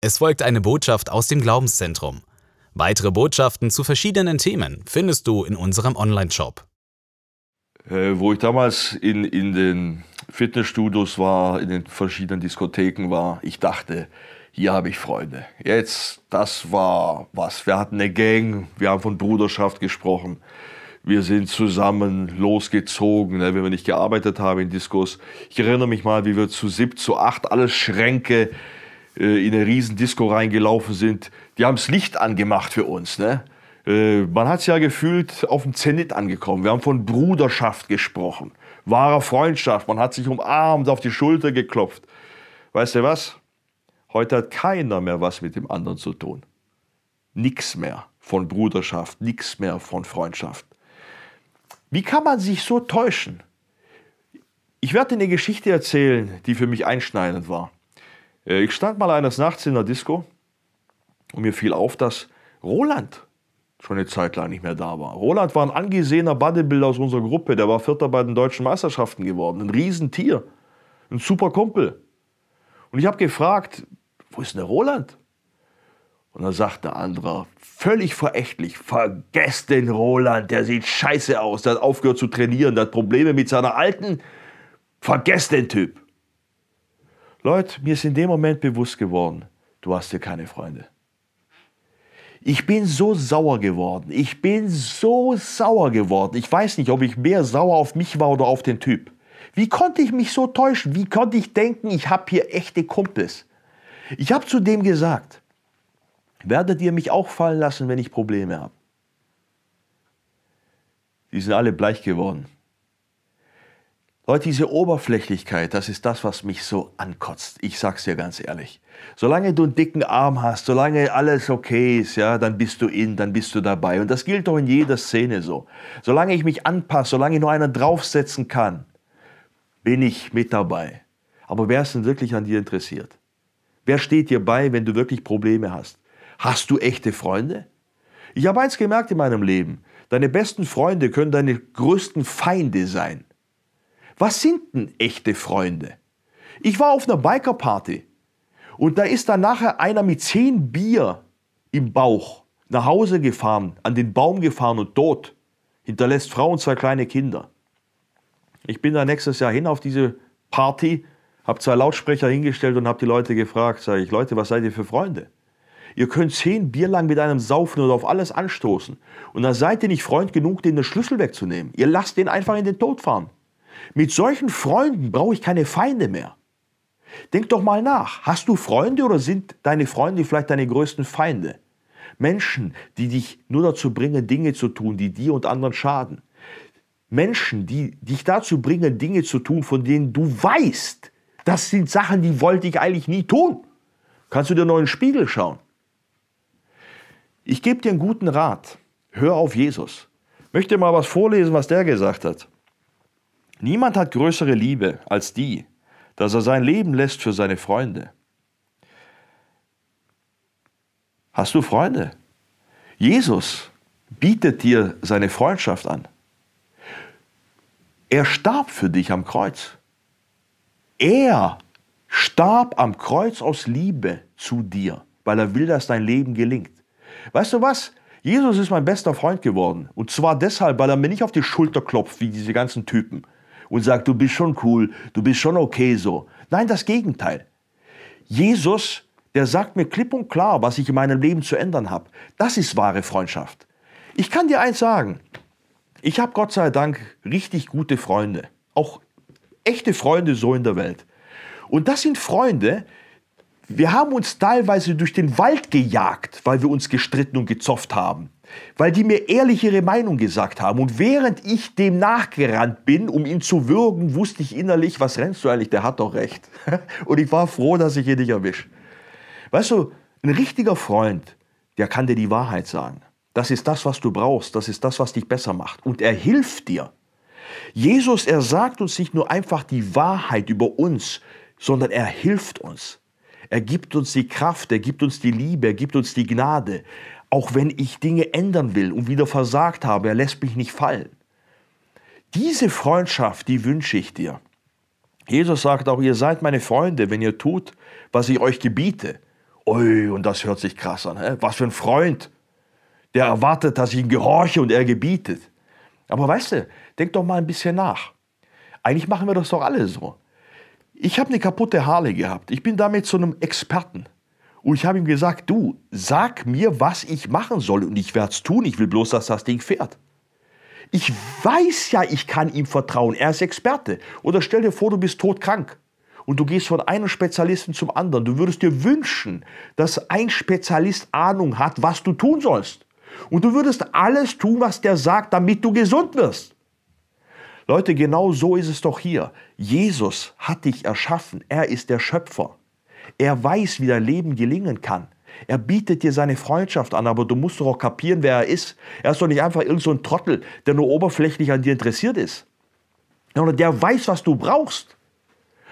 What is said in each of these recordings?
Es folgt eine Botschaft aus dem Glaubenszentrum. Weitere Botschaften zu verschiedenen Themen findest du in unserem Online-Shop. Äh, wo ich damals in, in den Fitnessstudios war, in den verschiedenen Diskotheken war, ich dachte, hier habe ich Freunde. Jetzt, das war was. Wir hatten eine Gang, wir haben von Bruderschaft gesprochen. Wir sind zusammen losgezogen, ne, wenn wir nicht gearbeitet haben in Diskos. Ich erinnere mich mal, wie wir zu sieb, zu acht, alles Schränke, äh, in eine riesen Disco reingelaufen sind, die haben das Licht angemacht für uns. Ne? Äh, man hat es ja gefühlt auf dem Zenit angekommen. Wir haben von Bruderschaft gesprochen, wahrer Freundschaft. Man hat sich umarmt, auf die Schulter geklopft. Weißt du was? Heute hat keiner mehr was mit dem anderen zu tun. Nix mehr von Bruderschaft, nix mehr von Freundschaft. Wie kann man sich so täuschen? Ich werde dir eine Geschichte erzählen, die für mich einschneidend war. Äh, ich stand mal eines Nachts in der Disco und mir fiel auf, dass Roland schon eine Zeit lang nicht mehr da war. Roland war ein angesehener Bodybuilder aus unserer Gruppe, der war Vierter bei den deutschen Meisterschaften geworden, ein Riesentier, ein super Kumpel. Und ich habe gefragt, wo ist denn der Roland? Und dann sagt der andere, völlig verächtlich, vergesst den Roland, der sieht scheiße aus, der hat aufgehört zu trainieren, der hat Probleme mit seiner Alten, vergesst den Typ. Leute, mir ist in dem Moment bewusst geworden, du hast hier keine Freunde. Ich bin so sauer geworden. Ich bin so sauer geworden. Ich weiß nicht, ob ich mehr sauer auf mich war oder auf den Typ. Wie konnte ich mich so täuschen? Wie konnte ich denken, ich habe hier echte Kumpels? Ich habe zu dem gesagt, werdet ihr mich auch fallen lassen, wenn ich Probleme habe? Die sind alle bleich geworden. Leute, diese Oberflächlichkeit, das ist das, was mich so ankotzt. Ich sag's dir ganz ehrlich. Solange du einen dicken Arm hast, solange alles okay ist, ja, dann bist du in, dann bist du dabei. Und das gilt doch in jeder Szene so. Solange ich mich anpasse, solange ich nur einen draufsetzen kann, bin ich mit dabei. Aber wer ist denn wirklich an dir interessiert? Wer steht dir bei, wenn du wirklich Probleme hast? Hast du echte Freunde? Ich habe eins gemerkt in meinem Leben. Deine besten Freunde können deine größten Feinde sein. Was sind denn echte Freunde? Ich war auf einer Bikerparty und da ist dann nachher einer mit zehn Bier im Bauch nach Hause gefahren, an den Baum gefahren und tot. Hinterlässt Frau und zwei kleine Kinder. Ich bin da nächstes Jahr hin auf diese Party, habe zwei Lautsprecher hingestellt und habe die Leute gefragt, sage ich, Leute, was seid ihr für Freunde? Ihr könnt zehn Bier lang mit einem saufen oder auf alles anstoßen. Und dann seid ihr nicht Freund genug, den Schlüssel wegzunehmen. Ihr lasst den einfach in den Tod fahren. Mit solchen Freunden brauche ich keine Feinde mehr. Denk doch mal nach. Hast du Freunde oder sind deine Freunde vielleicht deine größten Feinde? Menschen, die dich nur dazu bringen, Dinge zu tun, die dir und anderen schaden. Menschen, die dich dazu bringen, Dinge zu tun, von denen du weißt, das sind Sachen, die wollte ich eigentlich nie tun. Kannst du dir noch in den Spiegel schauen? Ich gebe dir einen guten Rat. Hör auf Jesus. Möchte mal was vorlesen, was der gesagt hat. Niemand hat größere Liebe als die, dass er sein Leben lässt für seine Freunde. Hast du Freunde? Jesus bietet dir seine Freundschaft an. Er starb für dich am Kreuz. Er starb am Kreuz aus Liebe zu dir, weil er will, dass dein Leben gelingt. Weißt du was? Jesus ist mein bester Freund geworden. Und zwar deshalb, weil er mir nicht auf die Schulter klopft, wie diese ganzen Typen und sagt, du bist schon cool, du bist schon okay so. Nein, das Gegenteil. Jesus, der sagt mir klipp und klar, was ich in meinem Leben zu ändern habe. Das ist wahre Freundschaft. Ich kann dir eins sagen. Ich habe Gott sei Dank richtig gute Freunde. Auch echte Freunde so in der Welt. Und das sind Freunde, wir haben uns teilweise durch den Wald gejagt, weil wir uns gestritten und gezofft haben weil die mir ehrlich ihre Meinung gesagt haben. Und während ich dem nachgerannt bin, um ihn zu würgen, wusste ich innerlich, was rennst du eigentlich, der hat doch recht. Und ich war froh, dass ich ihn nicht erwische. Weißt du, ein richtiger Freund, der kann dir die Wahrheit sagen. Das ist das, was du brauchst, das ist das, was dich besser macht. Und er hilft dir. Jesus, er sagt uns nicht nur einfach die Wahrheit über uns, sondern er hilft uns. Er gibt uns die Kraft, er gibt uns die Liebe, er gibt uns die Gnade. Auch wenn ich Dinge ändern will und wieder versagt habe, er lässt mich nicht fallen. Diese Freundschaft, die wünsche ich dir. Jesus sagt auch, ihr seid meine Freunde, wenn ihr tut, was ich euch gebiete. Ui, und das hört sich krass an. Hä? Was für ein Freund. Der erwartet, dass ich ihn gehorche und er gebietet. Aber weißt du, denk doch mal ein bisschen nach. Eigentlich machen wir das doch alle so. Ich habe eine kaputte Harley gehabt. Ich bin damit zu einem Experten. Und ich habe ihm gesagt, du, sag mir, was ich machen soll. Und ich werde es tun. Ich will bloß, dass das Ding fährt. Ich weiß ja, ich kann ihm vertrauen. Er ist Experte. Oder stell dir vor, du bist todkrank. Und du gehst von einem Spezialisten zum anderen. Du würdest dir wünschen, dass ein Spezialist Ahnung hat, was du tun sollst. Und du würdest alles tun, was der sagt, damit du gesund wirst. Leute, genau so ist es doch hier. Jesus hat dich erschaffen. Er ist der Schöpfer. Er weiß, wie dein Leben gelingen kann. Er bietet dir seine Freundschaft an, aber du musst doch auch kapieren, wer er ist. Er ist doch nicht einfach irgendein so Trottel, der nur oberflächlich an dir interessiert ist. Sondern der weiß, was du brauchst.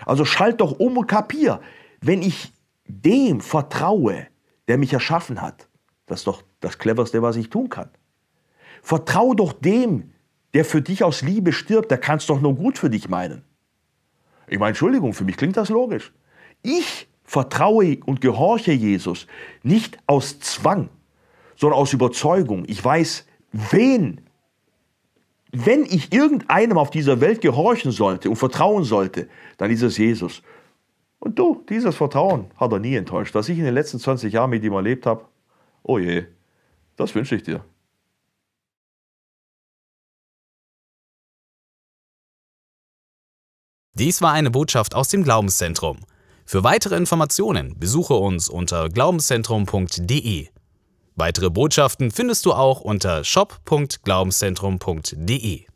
Also schalt doch um und kapier. Wenn ich dem vertraue, der mich erschaffen hat, das ist doch das Cleverste, was ich tun kann. Vertrau doch dem, der für dich aus Liebe stirbt, der kann es doch nur gut für dich meinen. Ich meine, Entschuldigung, für mich klingt das logisch. Ich vertraue und gehorche Jesus nicht aus Zwang, sondern aus Überzeugung. Ich weiß, wen, wenn ich irgendeinem auf dieser Welt gehorchen sollte und vertrauen sollte, dann ist es Jesus. Und du, dieses Vertrauen hat er nie enttäuscht. Was ich in den letzten 20 Jahren mit ihm erlebt habe, oh je, das wünsche ich dir. Dies war eine Botschaft aus dem Glaubenszentrum. Für weitere Informationen besuche uns unter glaubenszentrum.de. Weitere Botschaften findest du auch unter shop.glaubenszentrum.de.